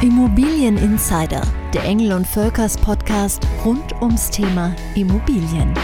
Immobilien Insider, der Engel und Völkers Podcast rund ums Thema Immobilien.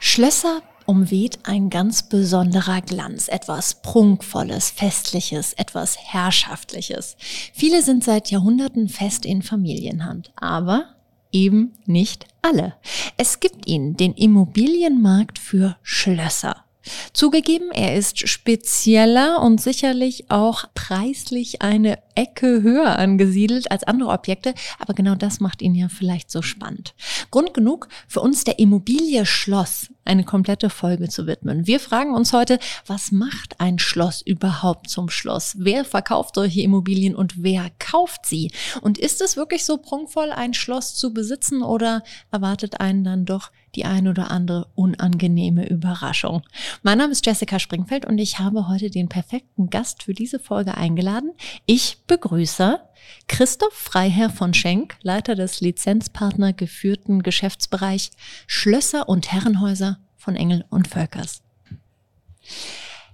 Schlösser umweht ein ganz besonderer Glanz, etwas Prunkvolles, Festliches, etwas Herrschaftliches. Viele sind seit Jahrhunderten fest in Familienhand, aber eben nicht alle. Es gibt ihn, den Immobilienmarkt für Schlösser. Zugegeben, er ist spezieller und sicherlich auch preislich eine Ecke höher angesiedelt als andere Objekte, aber genau das macht ihn ja vielleicht so spannend. Grund genug für uns der Immobilie Schloss eine komplette Folge zu widmen. Wir fragen uns heute, was macht ein Schloss überhaupt zum Schloss? Wer verkauft solche Immobilien und wer kauft sie? Und ist es wirklich so prunkvoll, ein Schloss zu besitzen oder erwartet einen dann doch die ein oder andere unangenehme Überraschung? Mein Name ist Jessica Springfeld und ich habe heute den perfekten Gast für diese Folge eingeladen. Ich begrüße Christoph Freiherr von Schenk, Leiter des Lizenzpartner geführten Geschäftsbereich Schlösser und Herrenhäuser von Engel und Völkers.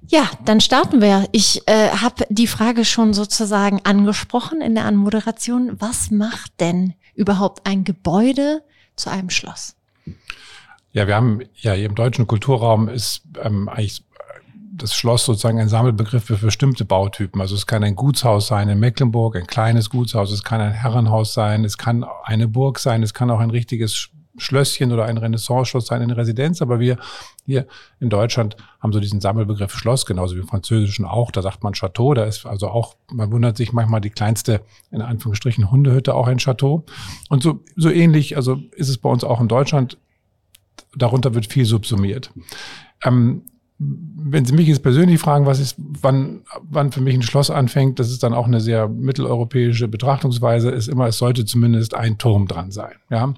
Ja, dann starten wir. Ich äh, habe die Frage schon sozusagen angesprochen in der Anmoderation. Was macht denn überhaupt ein Gebäude zu einem Schloss? Ja, wir haben ja im deutschen Kulturraum ist ähm, eigentlich das Schloss sozusagen ein Sammelbegriff für bestimmte Bautypen. Also es kann ein Gutshaus sein in Mecklenburg, ein kleines Gutshaus, es kann ein Herrenhaus sein, es kann eine Burg sein, es kann auch ein richtiges Schlösschen oder ein Renaissance-Schloss sein, eine Residenz. Aber wir hier in Deutschland haben so diesen Sammelbegriff Schloss, genauso wie im Französischen auch. Da sagt man Chateau. Da ist also auch, man wundert sich manchmal die kleinste, in Anführungsstrichen, Hundehütte auch ein Chateau. Und so, so ähnlich, also ist es bei uns auch in Deutschland. Darunter wird viel subsumiert. Ähm, wenn Sie mich jetzt persönlich fragen, was ist, wann, wann für mich ein Schloss anfängt, das ist dann auch eine sehr mitteleuropäische Betrachtungsweise, ist immer, es sollte zumindest ein Turm dran sein. Ja.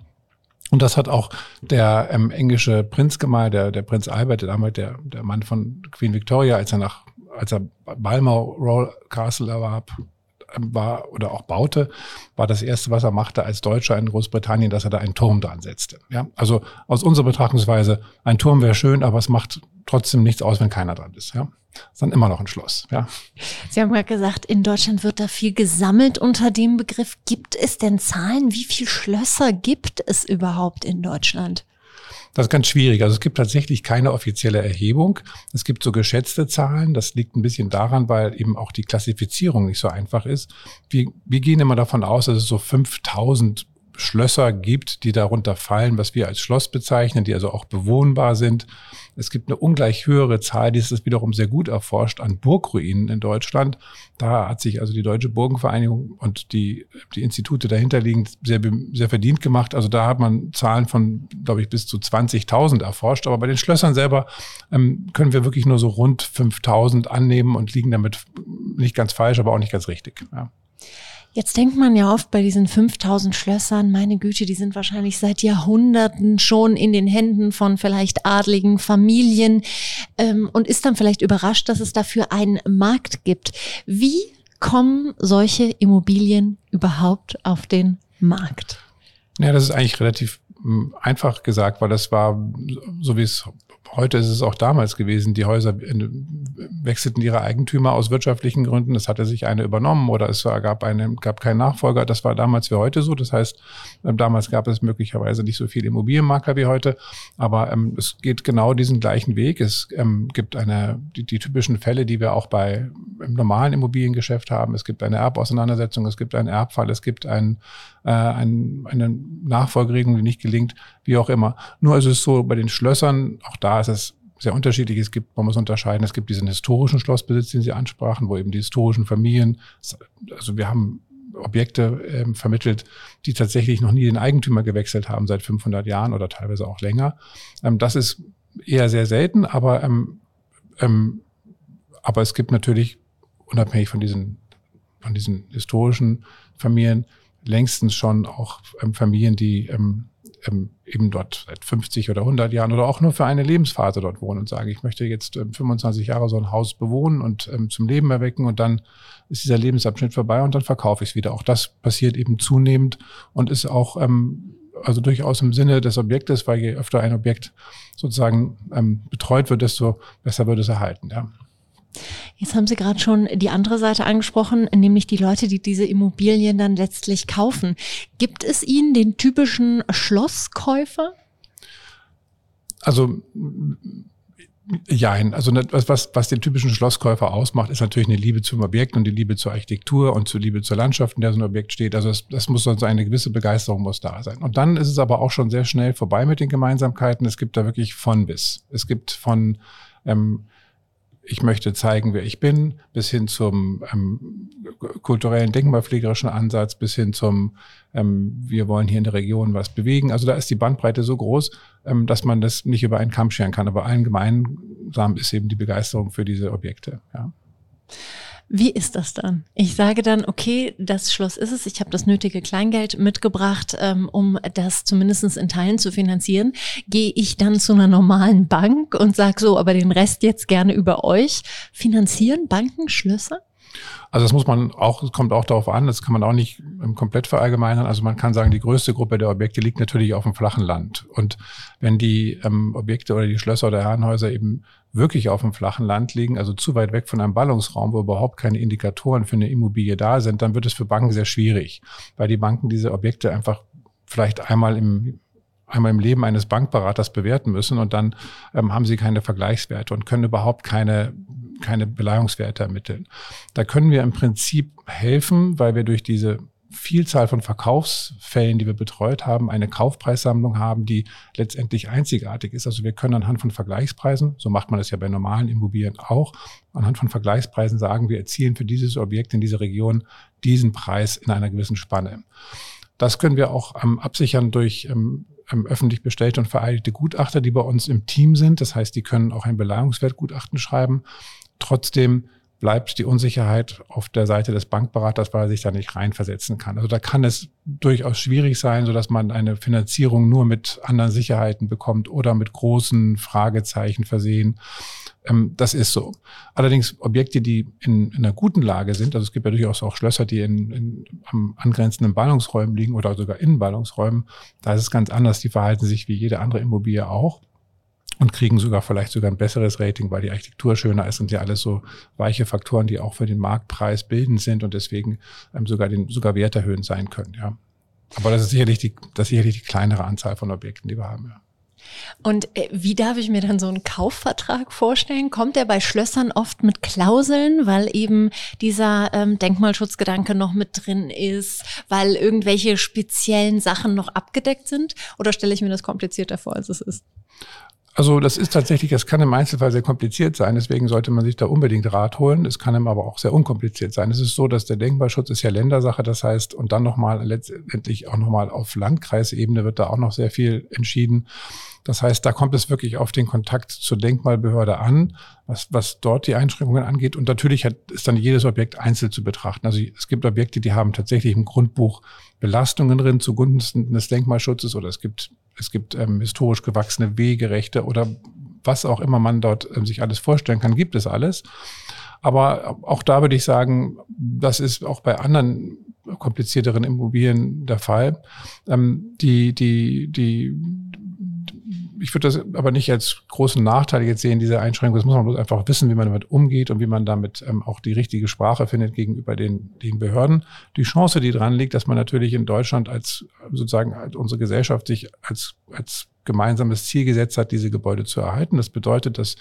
Und das hat auch der ähm, englische Prinz gemalt, der, der Prinz Albert, der damals der, der Mann von Queen Victoria, als er nach, als er Balmoral Castle erwarb, war oder auch baute, war das erste, was er machte als Deutscher in Großbritannien, dass er da einen Turm dran setzte. Ja, also aus unserer Betrachtungsweise, ein Turm wäre schön, aber es macht trotzdem nichts aus, wenn keiner dran ist. Ja, ist dann immer noch ein Schloss. Ja. Sie haben gerade gesagt, in Deutschland wird da viel gesammelt unter dem Begriff. Gibt es denn Zahlen? Wie viele Schlösser gibt es überhaupt in Deutschland? Das ist ganz schwierig. Also es gibt tatsächlich keine offizielle Erhebung. Es gibt so geschätzte Zahlen. Das liegt ein bisschen daran, weil eben auch die Klassifizierung nicht so einfach ist. Wir, wir gehen immer davon aus, dass es so 5000 Schlösser gibt, die darunter fallen, was wir als Schloss bezeichnen, die also auch bewohnbar sind. Es gibt eine ungleich höhere Zahl, die ist wiederum sehr gut erforscht, an Burgruinen in Deutschland. Da hat sich also die Deutsche Burgenvereinigung und die, die Institute dahinterliegend sehr, sehr verdient gemacht. Also da hat man Zahlen von, glaube ich, bis zu 20.000 erforscht. Aber bei den Schlössern selber ähm, können wir wirklich nur so rund 5.000 annehmen und liegen damit nicht ganz falsch, aber auch nicht ganz richtig. Ja. Jetzt denkt man ja oft bei diesen 5000 Schlössern, meine Güte, die sind wahrscheinlich seit Jahrhunderten schon in den Händen von vielleicht adligen Familien ähm, und ist dann vielleicht überrascht, dass es dafür einen Markt gibt. Wie kommen solche Immobilien überhaupt auf den Markt? Ja, das ist eigentlich relativ hm, einfach gesagt, weil das war, so wie es Heute ist es auch damals gewesen, die Häuser wechselten ihre Eigentümer aus wirtschaftlichen Gründen. Es hatte sich eine übernommen oder es gab, eine, gab keinen Nachfolger. Das war damals wie heute so. Das heißt, ähm, damals gab es möglicherweise nicht so viele Immobilienmakler wie heute. Aber ähm, es geht genau diesen gleichen Weg. Es ähm, gibt eine, die, die, typischen Fälle, die wir auch bei im normalen Immobiliengeschäft haben. Es gibt eine Erbauseinandersetzung, es gibt einen Erbfall, es gibt ein, äh, ein, eine Nachfolgeregelung, die nicht gelingt, wie auch immer. Nur ist es so, bei den Schlössern, auch da ist es sehr unterschiedlich. Es gibt, man muss unterscheiden, es gibt diesen historischen Schlossbesitz, den Sie ansprachen, wo eben die historischen Familien, also wir haben Objekte ähm, vermittelt, die tatsächlich noch nie den Eigentümer gewechselt haben seit 500 Jahren oder teilweise auch länger. Ähm, das ist eher sehr selten, aber, ähm, ähm, aber es gibt natürlich unabhängig von diesen, von diesen historischen Familien längstens schon auch ähm, Familien, die ähm, eben dort seit 50 oder 100 Jahren oder auch nur für eine Lebensphase dort wohnen und sagen, ich möchte jetzt ähm, 25 Jahre so ein Haus bewohnen und ähm, zum Leben erwecken und dann ist dieser Lebensabschnitt vorbei und dann verkaufe ich es wieder. Auch das passiert eben zunehmend und ist auch ähm, also durchaus im Sinne des Objektes, weil je öfter ein Objekt sozusagen ähm, betreut wird, desto besser wird es erhalten. Ja. Jetzt haben Sie gerade schon die andere Seite angesprochen, nämlich die Leute, die diese Immobilien dann letztlich kaufen. Gibt es Ihnen den typischen Schlosskäufer? Also Jein, also was, was, was den typischen Schlosskäufer ausmacht, ist natürlich eine Liebe zum Objekt und die Liebe zur Architektur und zur Liebe zur Landschaft, in der so ein Objekt steht. Also das, das muss sonst eine gewisse Begeisterung muss da sein. Und dann ist es aber auch schon sehr schnell vorbei mit den Gemeinsamkeiten. Es gibt da wirklich von bis. Es gibt von ähm, ich möchte zeigen, wer ich bin, bis hin zum ähm, kulturellen, denkmalpflegerischen Ansatz, bis hin zum, ähm, wir wollen hier in der Region was bewegen. Also da ist die Bandbreite so groß, ähm, dass man das nicht über einen Kamm scheren kann. Aber allen gemeinsam ist eben die Begeisterung für diese Objekte. Ja. Wie ist das dann? Ich sage dann, okay, das Schloss ist es, ich habe das nötige Kleingeld mitgebracht, ähm, um das zumindest in Teilen zu finanzieren. Gehe ich dann zu einer normalen Bank und sage so, aber den Rest jetzt gerne über euch. Finanzieren Banken Schlösser? Also das muss man auch, es kommt auch darauf an, das kann man auch nicht komplett verallgemeinern. Also man kann sagen, die größte Gruppe der Objekte liegt natürlich auf dem flachen Land. Und wenn die ähm, Objekte oder die Schlösser oder Herrenhäuser eben wirklich auf dem flachen Land liegen, also zu weit weg von einem Ballungsraum, wo überhaupt keine Indikatoren für eine Immobilie da sind, dann wird es für Banken sehr schwierig, weil die Banken diese Objekte einfach vielleicht einmal im einmal im Leben eines Bankberaters bewerten müssen und dann ähm, haben sie keine Vergleichswerte und können überhaupt keine keine Beleihungswerte ermitteln. Da können wir im Prinzip helfen, weil wir durch diese Vielzahl von Verkaufsfällen, die wir betreut haben, eine Kaufpreissammlung haben, die letztendlich einzigartig ist. Also wir können anhand von Vergleichspreisen, so macht man das ja bei normalen Immobilien auch, anhand von Vergleichspreisen sagen, wir erzielen für dieses Objekt in dieser Region diesen Preis in einer gewissen Spanne. Das können wir auch ähm, absichern durch ähm, ähm, öffentlich bestellte und vereidigte Gutachter, die bei uns im Team sind. Das heißt, die können auch ein Beleihungswertgutachten schreiben Trotzdem bleibt die Unsicherheit auf der Seite des Bankberaters, weil er sich da nicht reinversetzen kann. Also da kann es durchaus schwierig sein, so dass man eine Finanzierung nur mit anderen Sicherheiten bekommt oder mit großen Fragezeichen versehen. Ähm, das ist so. Allerdings Objekte, die in, in, einer guten Lage sind, also es gibt ja durchaus auch Schlösser, die in, in am angrenzenden Ballungsräumen liegen oder sogar in Ballungsräumen, da ist es ganz anders. Die verhalten sich wie jede andere Immobilie auch und kriegen sogar vielleicht sogar ein besseres Rating, weil die Architektur schöner ist und ja alles so weiche Faktoren, die auch für den Marktpreis bildend sind und deswegen ähm, sogar den sogar werterhöhend sein können. Ja, aber das ist sicherlich die das ist sicherlich die kleinere Anzahl von Objekten, die wir haben. Ja. Und äh, wie darf ich mir dann so einen Kaufvertrag vorstellen? Kommt der bei Schlössern oft mit Klauseln, weil eben dieser ähm, Denkmalschutzgedanke noch mit drin ist, weil irgendwelche speziellen Sachen noch abgedeckt sind? Oder stelle ich mir das komplizierter vor, als es ist? Also das ist tatsächlich, das kann im Einzelfall sehr kompliziert sein, deswegen sollte man sich da unbedingt Rat holen. Es kann aber auch sehr unkompliziert sein. Es ist so, dass der Denkmalschutz ist ja Ländersache, das heißt, und dann nochmal letztendlich auch nochmal auf Landkreisebene wird da auch noch sehr viel entschieden. Das heißt, da kommt es wirklich auf den Kontakt zur Denkmalbehörde an, was, was dort die Einschränkungen angeht. Und natürlich hat, ist dann jedes Objekt einzeln zu betrachten. Also es gibt Objekte, die haben tatsächlich im Grundbuch Belastungen drin zugunsten des Denkmalschutzes oder es gibt es gibt ähm, historisch gewachsene Wegerechte oder was auch immer man dort ähm, sich alles vorstellen kann, gibt es alles. Aber auch da würde ich sagen, das ist auch bei anderen komplizierteren Immobilien der Fall. Ähm, die, die, die, ich würde das aber nicht als großen Nachteil jetzt sehen, diese Einschränkung. Das muss man bloß einfach wissen, wie man damit umgeht und wie man damit ähm, auch die richtige Sprache findet gegenüber den, den Behörden. Die Chance, die dran liegt, dass man natürlich in Deutschland als sozusagen als unsere Gesellschaft sich als, als gemeinsames Ziel gesetzt hat, diese Gebäude zu erhalten. Das bedeutet, dass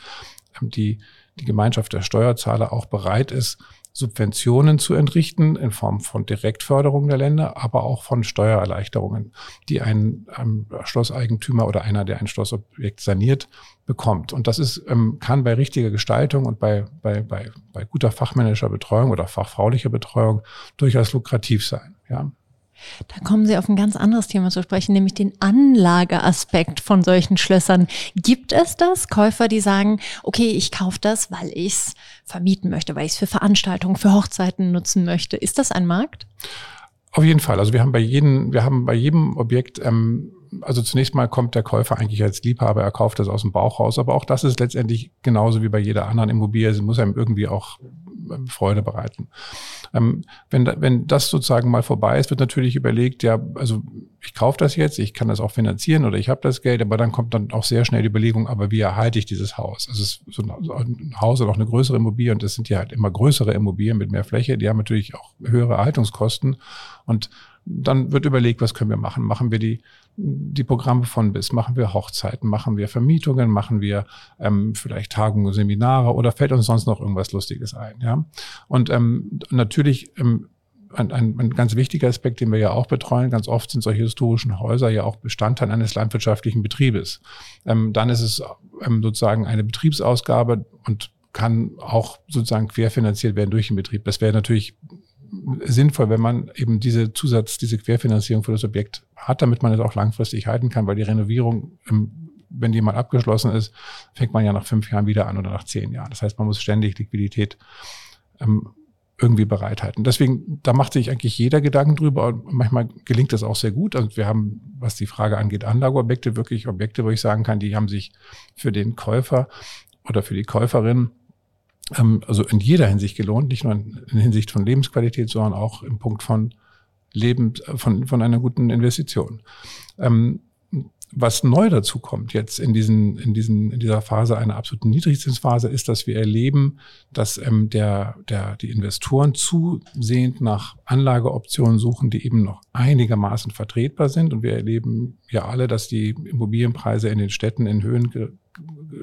ähm, die, die Gemeinschaft der Steuerzahler auch bereit ist, Subventionen zu entrichten in Form von Direktförderung der Länder, aber auch von Steuererleichterungen, die ein ähm, Schlosseigentümer oder einer, der ein Schlossobjekt saniert, bekommt. Und das ist, ähm, kann bei richtiger Gestaltung und bei, bei, bei, bei guter fachmännischer Betreuung oder fachfraulicher Betreuung durchaus lukrativ sein. Ja. Da kommen Sie auf ein ganz anderes Thema zu sprechen, nämlich den Anlageaspekt von solchen Schlössern. Gibt es das? Käufer, die sagen, okay, ich kaufe das, weil ich es vermieten möchte, weil ich es für Veranstaltungen, für Hochzeiten nutzen möchte. Ist das ein Markt? Auf jeden Fall. Also wir haben bei jedem, wir haben bei jedem Objekt, ähm, also zunächst mal kommt der Käufer eigentlich als Liebhaber, er kauft das aus dem Bauch raus, aber auch das ist letztendlich genauso wie bei jeder anderen Immobilie. Sie muss einem irgendwie auch Freude bereiten. Ähm, wenn, wenn das sozusagen mal vorbei ist, wird natürlich überlegt, ja, also ich kaufe das jetzt, ich kann das auch finanzieren oder ich habe das Geld, aber dann kommt dann auch sehr schnell die Überlegung, aber wie erhalte ich dieses Haus? Also es ist so ein Haus oder auch eine größere Immobilie und das sind ja halt immer größere Immobilien mit mehr Fläche, die haben natürlich auch höhere Erhaltungskosten und dann wird überlegt, was können wir machen? Machen wir die, die Programme von bis, machen wir Hochzeiten, machen wir Vermietungen, machen wir ähm, vielleicht Tagungen, Seminare oder fällt uns sonst noch irgendwas Lustiges ein? Ja? Und ähm, natürlich ähm, ein, ein, ein ganz wichtiger Aspekt, den wir ja auch betreuen, ganz oft sind solche historischen Häuser ja auch Bestandteil eines landwirtschaftlichen Betriebes. Ähm, dann ist es ähm, sozusagen eine Betriebsausgabe und kann auch sozusagen querfinanziert werden durch den Betrieb. Das wäre natürlich sinnvoll, wenn man eben diese Zusatz, diese Querfinanzierung für das Objekt hat, damit man es auch langfristig halten kann, weil die Renovierung, wenn die mal abgeschlossen ist, fängt man ja nach fünf Jahren wieder an oder nach zehn Jahren. Das heißt, man muss ständig Liquidität ähm, irgendwie bereithalten. Deswegen, da macht sich eigentlich jeder Gedanken drüber und manchmal gelingt das auch sehr gut. Und wir haben, was die Frage angeht, Anlageobjekte, wirklich Objekte, wo ich sagen kann, die haben sich für den Käufer oder für die Käuferin ähm, also in jeder Hinsicht gelohnt, nicht nur in, in Hinsicht von Lebensqualität, sondern auch im Punkt von Leben, von, von einer guten Investition. Ähm, was neu dazu kommt jetzt in, diesen, in, diesen, in dieser Phase, einer absoluten Niedrigzinsphase, ist, dass wir erleben, dass ähm, der, der, die Investoren zusehend nach Anlageoptionen suchen, die eben noch einigermaßen vertretbar sind. Und wir erleben ja alle, dass die Immobilienpreise in den Städten in Höhen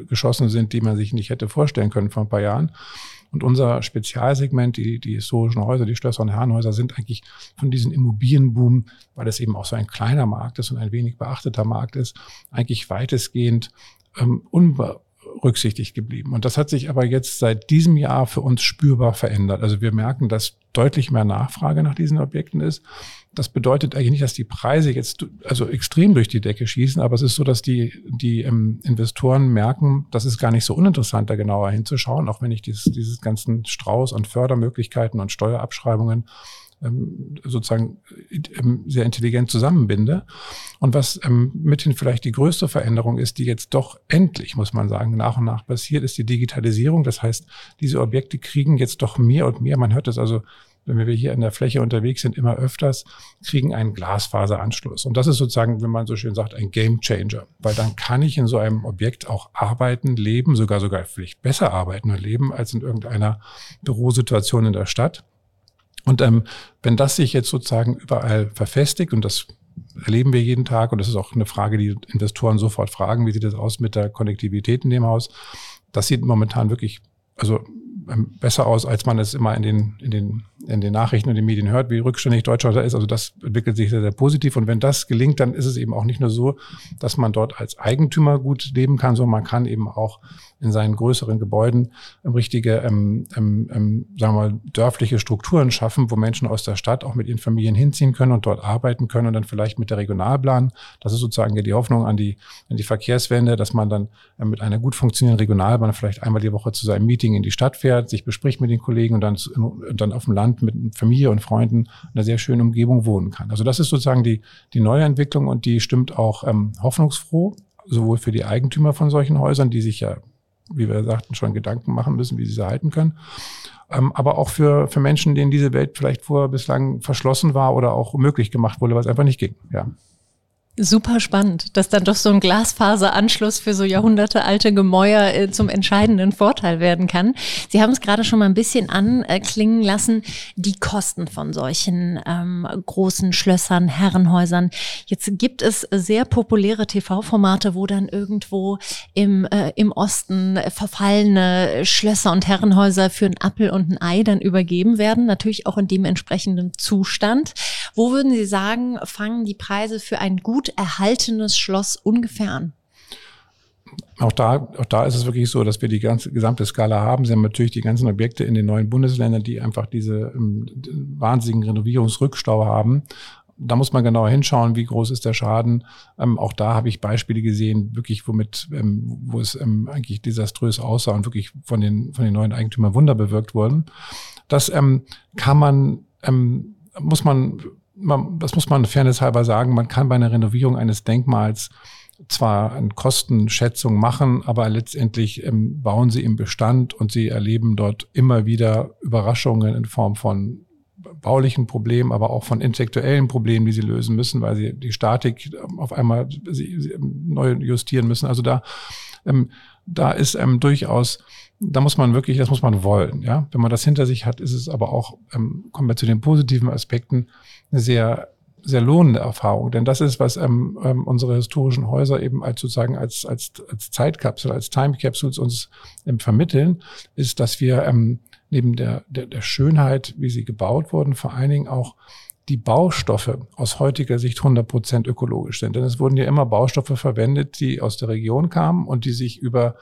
geschossen sind, die man sich nicht hätte vorstellen können vor ein paar Jahren. Und unser Spezialsegment, die, die historischen Häuser, die Schlösser und Herrenhäuser, sind eigentlich von diesem Immobilienboom, weil es eben auch so ein kleiner Markt ist und ein wenig beachteter Markt ist, eigentlich weitestgehend ähm, unberücksichtigt geblieben. Und das hat sich aber jetzt seit diesem Jahr für uns spürbar verändert. Also wir merken, dass deutlich mehr Nachfrage nach diesen Objekten ist das bedeutet eigentlich nicht, dass die Preise jetzt also extrem durch die Decke schießen, aber es ist so, dass die, die ähm, Investoren merken, das ist gar nicht so uninteressant, da genauer hinzuschauen, auch wenn ich dieses, dieses ganzen Strauß an Fördermöglichkeiten und Steuerabschreibungen sozusagen ähm, sehr intelligent zusammenbinde. Und was ähm, mithin vielleicht die größte Veränderung ist, die jetzt doch endlich, muss man sagen, nach und nach passiert, ist die Digitalisierung. Das heißt, diese Objekte kriegen jetzt doch mehr und mehr, man hört es also wenn wir hier in der Fläche unterwegs sind, immer öfters, kriegen einen Glasfaseranschluss. Und das ist sozusagen, wenn man so schön sagt, ein Game Changer. Weil dann kann ich in so einem Objekt auch arbeiten, leben, sogar sogar vielleicht besser arbeiten und leben als in irgendeiner Bürosituation in der Stadt. Und ähm, wenn das sich jetzt sozusagen überall verfestigt, und das erleben wir jeden Tag, und das ist auch eine Frage, die Investoren sofort fragen, wie sieht das aus mit der Konnektivität in dem Haus? Das sieht momentan wirklich, also ähm, besser aus, als man es immer in den, in den in den Nachrichten und den Medien hört, wie rückständig Deutschland da ist. Also das entwickelt sich sehr, sehr positiv. Und wenn das gelingt, dann ist es eben auch nicht nur so, dass man dort als Eigentümer gut leben kann, sondern man kann eben auch in seinen größeren Gebäuden richtige, ähm, ähm, ähm, sagen wir mal, dörfliche Strukturen schaffen, wo Menschen aus der Stadt auch mit ihren Familien hinziehen können und dort arbeiten können und dann vielleicht mit der Regionalplan. Das ist sozusagen ja die Hoffnung an die, an die Verkehrswende, dass man dann äh, mit einer gut funktionierenden Regionalbahn vielleicht einmal die Woche zu seinem Meeting in die Stadt fährt, sich bespricht mit den Kollegen und dann, und dann auf dem Land mit Familie und Freunden in einer sehr schönen Umgebung wohnen kann. Also das ist sozusagen die, die neue Entwicklung und die stimmt auch ähm, hoffnungsfroh, sowohl für die Eigentümer von solchen Häusern, die sich ja, wie wir sagten, schon Gedanken machen müssen, wie sie sie halten können, ähm, aber auch für, für Menschen, denen diese Welt vielleicht vorher bislang verschlossen war oder auch möglich gemacht wurde, weil es einfach nicht ging. Ja. Super spannend, dass dann doch so ein Glasfaseranschluss für so jahrhundertealte Gemäuer äh, zum entscheidenden Vorteil werden kann. Sie haben es gerade schon mal ein bisschen anklingen lassen, die Kosten von solchen ähm, großen Schlössern, Herrenhäusern. Jetzt gibt es sehr populäre TV-Formate, wo dann irgendwo im, äh, im Osten verfallene Schlösser und Herrenhäuser für ein Appel und ein Ei dann übergeben werden, natürlich auch in dementsprechenden Zustand. Wo würden Sie sagen, fangen die Preise für ein gut gut erhaltenes Schloss ungefähr an? Auch da, auch da ist es wirklich so, dass wir die ganze gesamte Skala haben. Sie haben natürlich die ganzen Objekte in den neuen Bundesländern, die einfach diese ähm, wahnsinnigen Renovierungsrückstau haben. Da muss man genauer hinschauen, wie groß ist der Schaden. Ähm, auch da habe ich Beispiele gesehen, wirklich womit, ähm, wo es ähm, eigentlich desaströs aussah und wirklich von den von den neuen Eigentümern Wunder bewirkt wurden. Das ähm, kann man, ähm, muss man man, das muss man fairness halber sagen, man kann bei einer Renovierung eines Denkmals zwar eine Kostenschätzung machen, aber letztendlich ähm, bauen sie im Bestand und sie erleben dort immer wieder Überraschungen in Form von baulichen Problemen, aber auch von intellektuellen Problemen, die sie lösen müssen, weil sie die Statik ähm, auf einmal sie, sie neu justieren müssen. Also da, ähm, da ist ähm, durchaus, da muss man wirklich, das muss man wollen. Ja, wenn man das hinter sich hat, ist es aber auch, ähm, kommen wir zu den positiven Aspekten, eine sehr sehr lohnende Erfahrung, denn das ist, was ähm, ähm, unsere historischen Häuser eben als sozusagen als als als Zeitkapsel, als Time Capsules uns ähm, vermitteln, ist, dass wir ähm, neben der, der, der Schönheit, wie sie gebaut wurden, vor allen Dingen auch die Baustoffe aus heutiger Sicht 100 Prozent ökologisch sind. Denn es wurden ja immer Baustoffe verwendet, die aus der Region kamen und die sich über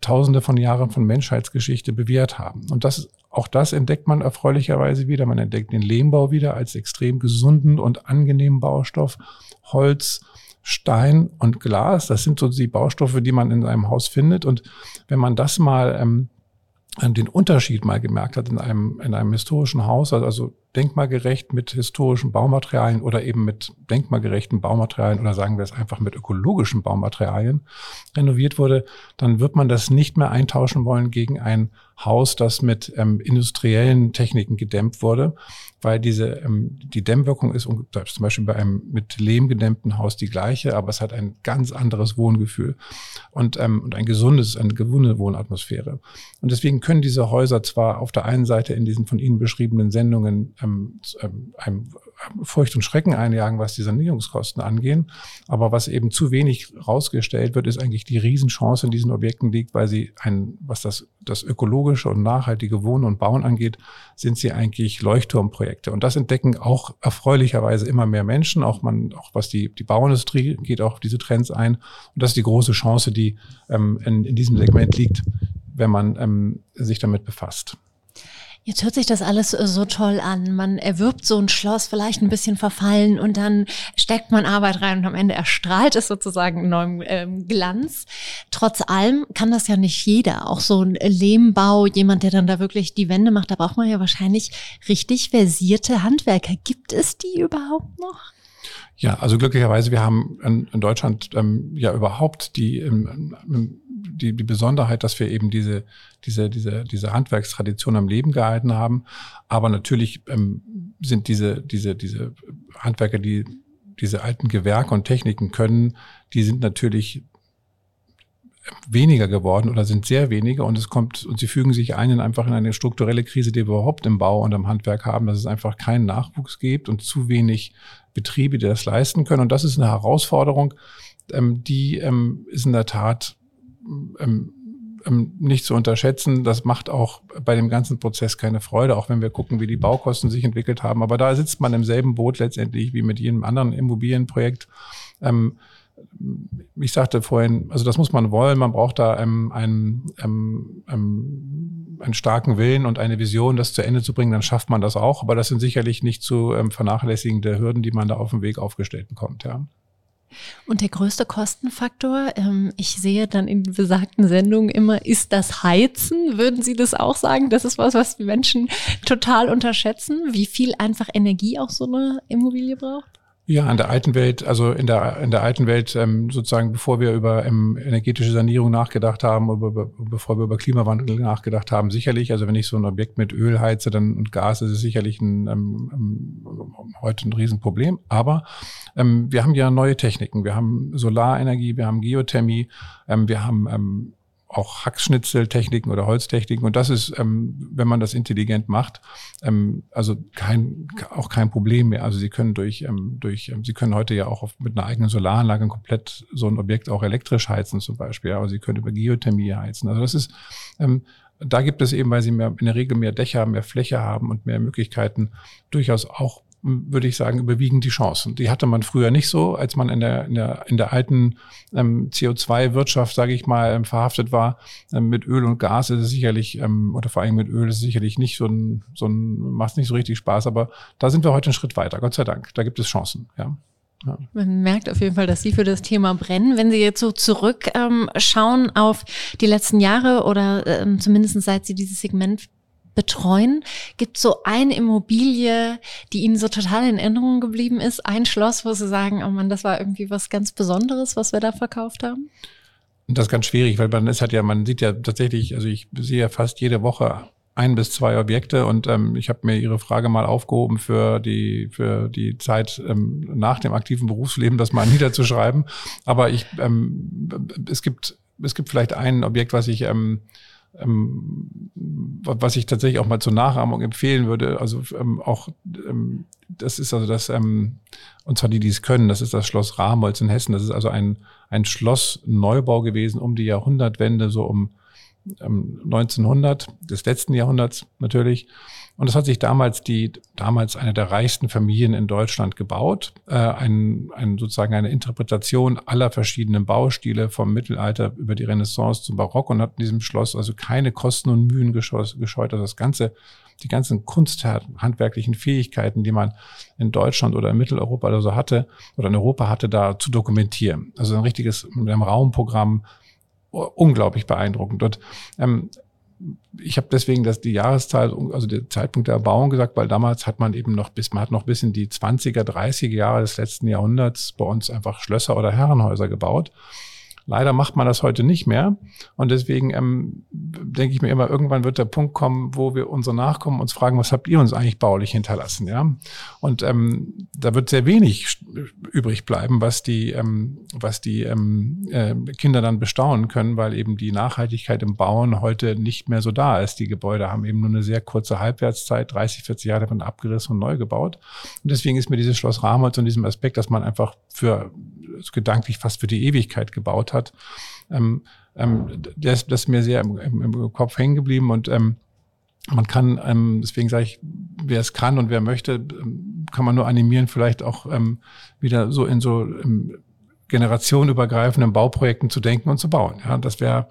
Tausende von Jahren von Menschheitsgeschichte bewährt haben. Und das, auch das entdeckt man erfreulicherweise wieder. Man entdeckt den Lehmbau wieder als extrem gesunden und angenehmen Baustoff. Holz, Stein und Glas, das sind so die Baustoffe, die man in einem Haus findet. Und wenn man das mal ähm, den Unterschied mal gemerkt hat in einem, in einem historischen Haus, also denkmalgerecht mit historischen Baumaterialien oder eben mit denkmalgerechten Baumaterialien oder sagen wir es einfach mit ökologischen Baumaterialien renoviert wurde, dann wird man das nicht mehr eintauschen wollen gegen ein Haus, das mit ähm, industriellen Techniken gedämmt wurde, weil diese ähm, die Dämmwirkung ist zum Beispiel bei einem mit Lehm gedämmten Haus die gleiche, aber es hat ein ganz anderes Wohngefühl und ähm, und ein gesundes, eine gesunde Wohnatmosphäre. Und deswegen können diese Häuser zwar auf der einen Seite in diesen von Ihnen beschriebenen Sendungen ähm, ähm, einem Furcht und Schrecken einjagen, was die Sanierungskosten angehen. Aber was eben zu wenig rausgestellt wird, ist eigentlich die Riesenchance in diesen Objekten liegt, weil sie ein, was das, das ökologische und nachhaltige Wohnen und Bauen angeht, sind sie eigentlich Leuchtturmprojekte. Und das entdecken auch erfreulicherweise immer mehr Menschen. Auch man, auch was die, die Bauindustrie geht auch diese Trends ein. Und das ist die große Chance, die ähm, in, in diesem Segment liegt, wenn man ähm, sich damit befasst. Jetzt hört sich das alles äh, so toll an. Man erwirbt so ein Schloss, vielleicht ein bisschen verfallen und dann steckt man Arbeit rein und am Ende erstrahlt es sozusagen in neuem ähm, Glanz. Trotz allem kann das ja nicht jeder. Auch so ein Lehmbau, jemand, der dann da wirklich die Wände macht, da braucht man ja wahrscheinlich richtig versierte Handwerker. Gibt es die überhaupt noch? Ja, also glücklicherweise, wir haben in, in Deutschland ähm, ja überhaupt die, ähm, die, die Besonderheit, dass wir eben diese, diese, diese, diese Handwerkstradition am Leben gehalten haben. Aber natürlich ähm, sind diese, diese, diese Handwerker, die diese alten Gewerke und Techniken können, die sind natürlich weniger geworden oder sind sehr weniger und es kommt und sie fügen sich ein in einfach in eine strukturelle Krise, die wir überhaupt im Bau und im Handwerk haben, dass es einfach keinen Nachwuchs gibt und zu wenig Betriebe, die das leisten können. Und das ist eine Herausforderung, ähm, die ähm, ist in der Tat ähm, ähm, nicht zu unterschätzen. Das macht auch bei dem ganzen Prozess keine Freude, auch wenn wir gucken, wie die Baukosten sich entwickelt haben. Aber da sitzt man im selben Boot letztendlich wie mit jedem anderen Immobilienprojekt. Ähm, ich sagte vorhin, also das muss man wollen, man braucht da ähm, einen, ähm, ähm, einen starken Willen und eine Vision, das zu Ende zu bringen, dann schafft man das auch. Aber das sind sicherlich nicht zu vernachlässigende Hürden, die man da auf dem Weg aufgestellt bekommt. Ja. Und der größte Kostenfaktor, ähm, ich sehe dann in besagten Sendungen immer, ist das Heizen. Würden Sie das auch sagen? Das ist was, was die Menschen total unterschätzen, wie viel einfach Energie auch so eine Immobilie braucht? Ja, in der alten Welt, also in der, in der alten Welt, ähm, sozusagen, bevor wir über ähm, energetische Sanierung nachgedacht haben, über, über, bevor wir über Klimawandel nachgedacht haben, sicherlich, also wenn ich so ein Objekt mit Öl heize dann, und Gas, ist es sicherlich ein, ähm, ähm, heute ein Riesenproblem. Aber ähm, wir haben ja neue Techniken. Wir haben Solarenergie, wir haben Geothermie, ähm, wir haben ähm, auch Hackschnitzeltechniken oder Holztechniken. Und das ist, ähm, wenn man das intelligent macht, ähm, also kein, auch kein Problem mehr. Also Sie können durch, ähm, durch ähm, Sie können heute ja auch auf, mit einer eigenen Solaranlage komplett so ein Objekt auch elektrisch heizen zum Beispiel. Aber Sie können über Geothermie heizen. Also das ist, ähm, da gibt es eben, weil Sie mehr, in der Regel mehr Dächer, mehr Fläche haben und mehr Möglichkeiten, durchaus auch würde ich sagen, überwiegen die Chancen. Die hatte man früher nicht so, als man in der, in der, in der alten ähm, CO2-Wirtschaft, sage ich mal, ähm, verhaftet war. Ähm, mit Öl und Gas ist es sicherlich, ähm, oder vor allem mit Öl ist es sicherlich nicht so ein, so ein, macht nicht so richtig Spaß, aber da sind wir heute einen Schritt weiter, Gott sei Dank. Da gibt es Chancen, ja. Ja. Man merkt auf jeden Fall, dass Sie für das Thema brennen. Wenn Sie jetzt so zurückschauen ähm, auf die letzten Jahre oder ähm, zumindest seit Sie dieses Segment betreuen. Gibt so eine Immobilie, die Ihnen so total in Erinnerung geblieben ist? Ein Schloss, wo Sie sagen, oh Mann, das war irgendwie was ganz Besonderes, was wir da verkauft haben? Das ist ganz schwierig, weil man ist halt ja, man sieht ja tatsächlich, also ich sehe ja fast jede Woche ein bis zwei Objekte und ähm, ich habe mir Ihre Frage mal aufgehoben für die für die Zeit ähm, nach dem aktiven Berufsleben, das mal niederzuschreiben. Aber ich ähm, es gibt es gibt vielleicht ein Objekt, was ich ähm, was ich tatsächlich auch mal zur Nachahmung empfehlen würde, also ähm, auch, ähm, das ist also das, ähm, und zwar die, die es können, das ist das Schloss Rahmholz in Hessen. Das ist also ein, ein Schlossneubau gewesen um die Jahrhundertwende, so um 1900 ähm, des letzten Jahrhunderts natürlich. Und das hat sich damals die, damals eine der reichsten Familien in Deutschland gebaut. Äh, ein, ein, sozusagen eine Interpretation aller verschiedenen Baustile vom Mittelalter über die Renaissance zum Barock und hat in diesem Schloss also keine Kosten und Mühen gescheut. Also das ganze, die ganzen kunsthandwerklichen Fähigkeiten, die man in Deutschland oder in Mitteleuropa oder so hatte oder in Europa hatte, da zu dokumentieren. Also ein richtiges mit einem Raumprogramm, unglaublich beeindruckend. Und ähm, ich habe deswegen dass die Jahreszeit, also der Zeitpunkt der Erbauung gesagt, weil damals hat man eben noch bis, man hat noch bis in die 20er, 30er Jahre des letzten Jahrhunderts bei uns einfach Schlösser oder Herrenhäuser gebaut. Leider macht man das heute nicht mehr. Und deswegen ähm, denke ich mir immer, irgendwann wird der Punkt kommen, wo wir unsere Nachkommen uns fragen, was habt ihr uns eigentlich baulich hinterlassen? Ja. Und ähm, da wird sehr wenig übrig bleiben, was die, ähm, was die ähm, äh, Kinder dann bestaunen können, weil eben die Nachhaltigkeit im Bauen heute nicht mehr so da ist. Die Gebäude haben eben nur eine sehr kurze Halbwertszeit, 30, 40 Jahre davon abgerissen und neu gebaut. Und deswegen ist mir dieses Schloss Rahmholz und diesem Aspekt, dass man einfach für gedanklich fast für die Ewigkeit gebaut hat. Ähm, ähm, das, das ist mir sehr im, im, im Kopf hängen geblieben und ähm, man kann, ähm, deswegen sage ich, wer es kann und wer möchte, ähm, kann man nur animieren, vielleicht auch ähm, wieder so in so ähm, generationenübergreifenden Bauprojekten zu denken und zu bauen. Ja, das wäre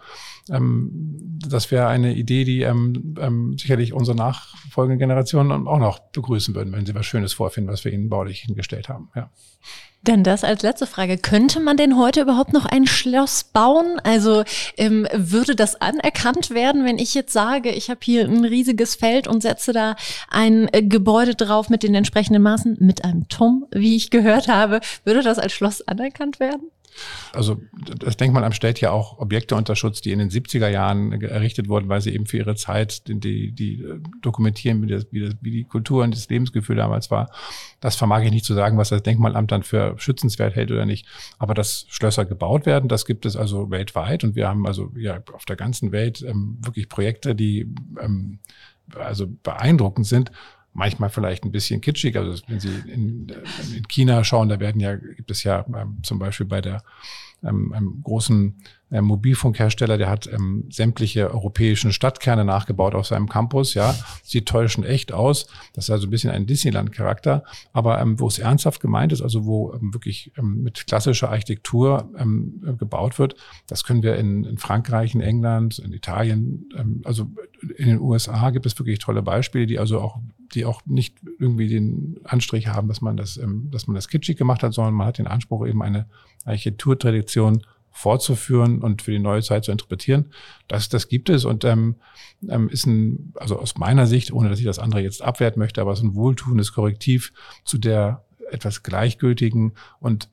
ähm, das wäre eine Idee, die ähm, ähm, sicherlich unsere nachfolgenden Generationen auch noch begrüßen würden, wenn sie was Schönes vorfinden, was wir ihnen baulich hingestellt haben. Ja. Dann das als letzte Frage. Könnte man denn heute überhaupt noch ein Schloss bauen? Also ähm, würde das anerkannt werden, wenn ich jetzt sage, ich habe hier ein riesiges Feld und setze da ein äh, Gebäude drauf mit den entsprechenden Maßen, mit einem Turm, wie ich gehört habe, würde das als Schloss anerkannt werden? Also das Denkmalamt stellt ja auch Objekte unter Schutz, die in den 70er Jahren errichtet wurden, weil sie eben für ihre Zeit die, die, dokumentieren, wie, das, wie, das, wie die Kultur und das Lebensgefühl damals war. Das vermag ich nicht zu sagen, was das Denkmalamt dann für schützenswert hält oder nicht. Aber dass Schlösser gebaut werden, das gibt es also weltweit. Und wir haben also ja auf der ganzen Welt ähm, wirklich Projekte, die ähm, also beeindruckend sind manchmal vielleicht ein bisschen kitschig. Also wenn Sie in, in China schauen, da werden ja, gibt es ja ähm, zum Beispiel bei der ähm, einem großen äh, Mobilfunkhersteller, der hat ähm, sämtliche europäischen Stadtkerne nachgebaut auf seinem Campus. Ja, sieht täuschend echt aus. Das ist also ein bisschen ein Disneyland-Charakter. Aber ähm, wo es ernsthaft gemeint ist, also wo ähm, wirklich ähm, mit klassischer Architektur ähm, gebaut wird, das können wir in, in Frankreich, in England, in Italien, ähm, also in den USA gibt es wirklich tolle Beispiele, die also auch die auch nicht irgendwie den Anstrich haben, dass man das, ähm, dass man das kitschig gemacht hat, sondern man hat den Anspruch, eben eine Architekturtradition fortzuführen und für die neue Zeit zu interpretieren. Das, das gibt es und ähm, ähm, ist ein, also aus meiner Sicht, ohne dass ich das andere jetzt abwerten möchte, aber es ist ein wohltuendes Korrektiv zu der etwas gleichgültigen und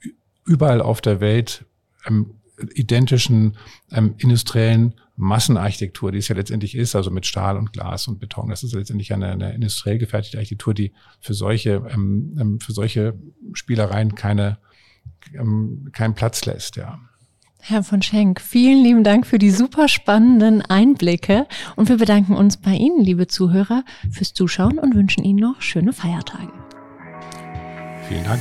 überall auf der Welt ähm, identischen ähm, industriellen Massenarchitektur, die es ja letztendlich ist, also mit Stahl und Glas und Beton. Das ist letztendlich eine, eine industriell gefertigte Architektur, die für solche, ähm, ähm für solche Spielereien keine, ähm, keinen Platz lässt, ja. Herr von Schenk, vielen lieben Dank für die super spannenden Einblicke und wir bedanken uns bei Ihnen, liebe Zuhörer, fürs Zuschauen und wünschen Ihnen noch schöne Feiertage. Vielen Dank.